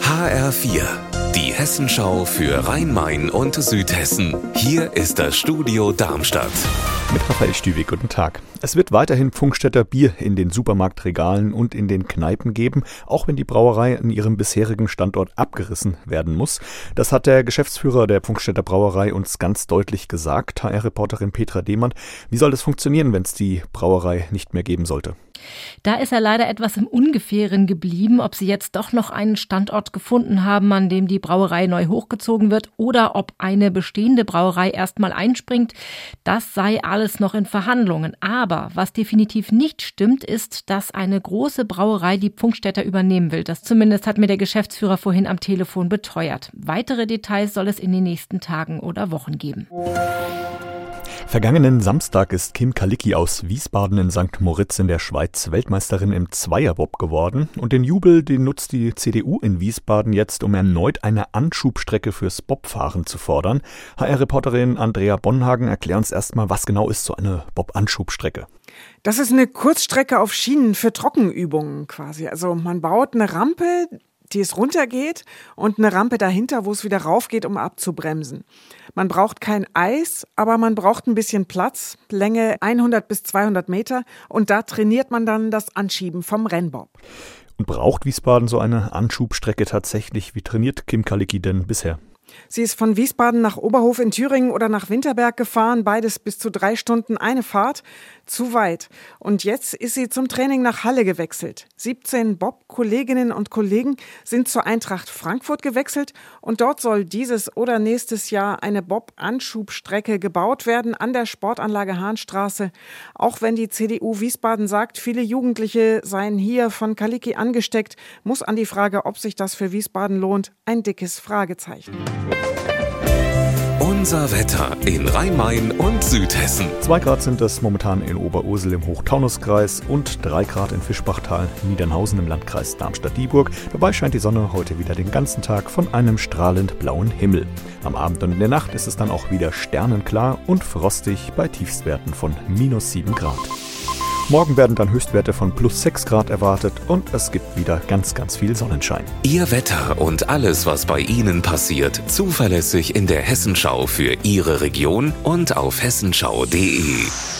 HR4, die Hessenschau für Rhein-Main und Südhessen. Hier ist das Studio Darmstadt. Mit Raphael Stüwig, guten Tag. Es wird weiterhin Funkstätter Bier in den Supermarktregalen und in den Kneipen geben, auch wenn die Brauerei in ihrem bisherigen Standort abgerissen werden muss. Das hat der Geschäftsführer der Funkstätter Brauerei uns ganz deutlich gesagt, HR-Reporterin Petra Demann. Wie soll das funktionieren, wenn es die Brauerei nicht mehr geben sollte? Da ist er leider etwas im Ungefähren geblieben, ob sie jetzt doch noch einen Standort gefunden haben, an dem die Brauerei neu hochgezogen wird oder ob eine bestehende Brauerei erstmal einspringt. Das sei alles noch in Verhandlungen. Aber was definitiv nicht stimmt, ist, dass eine große Brauerei die Pfungstädter übernehmen will. Das zumindest hat mir der Geschäftsführer vorhin am Telefon beteuert. Weitere Details soll es in den nächsten Tagen oder Wochen geben. Vergangenen Samstag ist Kim Kalicki aus Wiesbaden in St. Moritz in der Schweiz Weltmeisterin im Zweierbob geworden. Und den Jubel, den nutzt die CDU in Wiesbaden jetzt, um erneut eine Anschubstrecke fürs Bobfahren zu fordern. HR-Reporterin Andrea Bonhagen, erklär uns erstmal, was genau ist so eine Bob-Anschubstrecke? Das ist eine Kurzstrecke auf Schienen für Trockenübungen quasi. Also man baut eine Rampe, die es runtergeht und eine Rampe dahinter, wo es wieder raufgeht, um abzubremsen. Man braucht kein Eis, aber man braucht ein bisschen Platz, Länge 100 bis 200 Meter und da trainiert man dann das Anschieben vom Rennbob. Und braucht Wiesbaden so eine Anschubstrecke tatsächlich? Wie trainiert Kim Kalicki denn bisher? Sie ist von Wiesbaden nach Oberhof in Thüringen oder nach Winterberg gefahren, beides bis zu drei Stunden eine Fahrt, zu weit. Und jetzt ist sie zum Training nach Halle gewechselt. 17 Bob-Kolleginnen und Kollegen sind zur Eintracht Frankfurt gewechselt und dort soll dieses oder nächstes Jahr eine Bob-Anschubstrecke gebaut werden an der Sportanlage Hahnstraße. Auch wenn die CDU Wiesbaden sagt, viele Jugendliche seien hier von Kaliki angesteckt, muss an die Frage, ob sich das für Wiesbaden lohnt, ein dickes Fragezeichen. Unser Wetter in Rhein-Main und Südhessen. Zwei Grad sind es momentan in Oberursel im Hochtaunuskreis und drei Grad in Fischbachtal, Niedernhausen im Landkreis Darmstadt-Dieburg. Dabei scheint die Sonne heute wieder den ganzen Tag von einem strahlend blauen Himmel. Am Abend und in der Nacht ist es dann auch wieder sternenklar und frostig bei Tiefstwerten von minus sieben Grad. Morgen werden dann Höchstwerte von plus 6 Grad erwartet und es gibt wieder ganz, ganz viel Sonnenschein. Ihr Wetter und alles, was bei Ihnen passiert, zuverlässig in der Hessenschau für Ihre Region und auf hessenschau.de.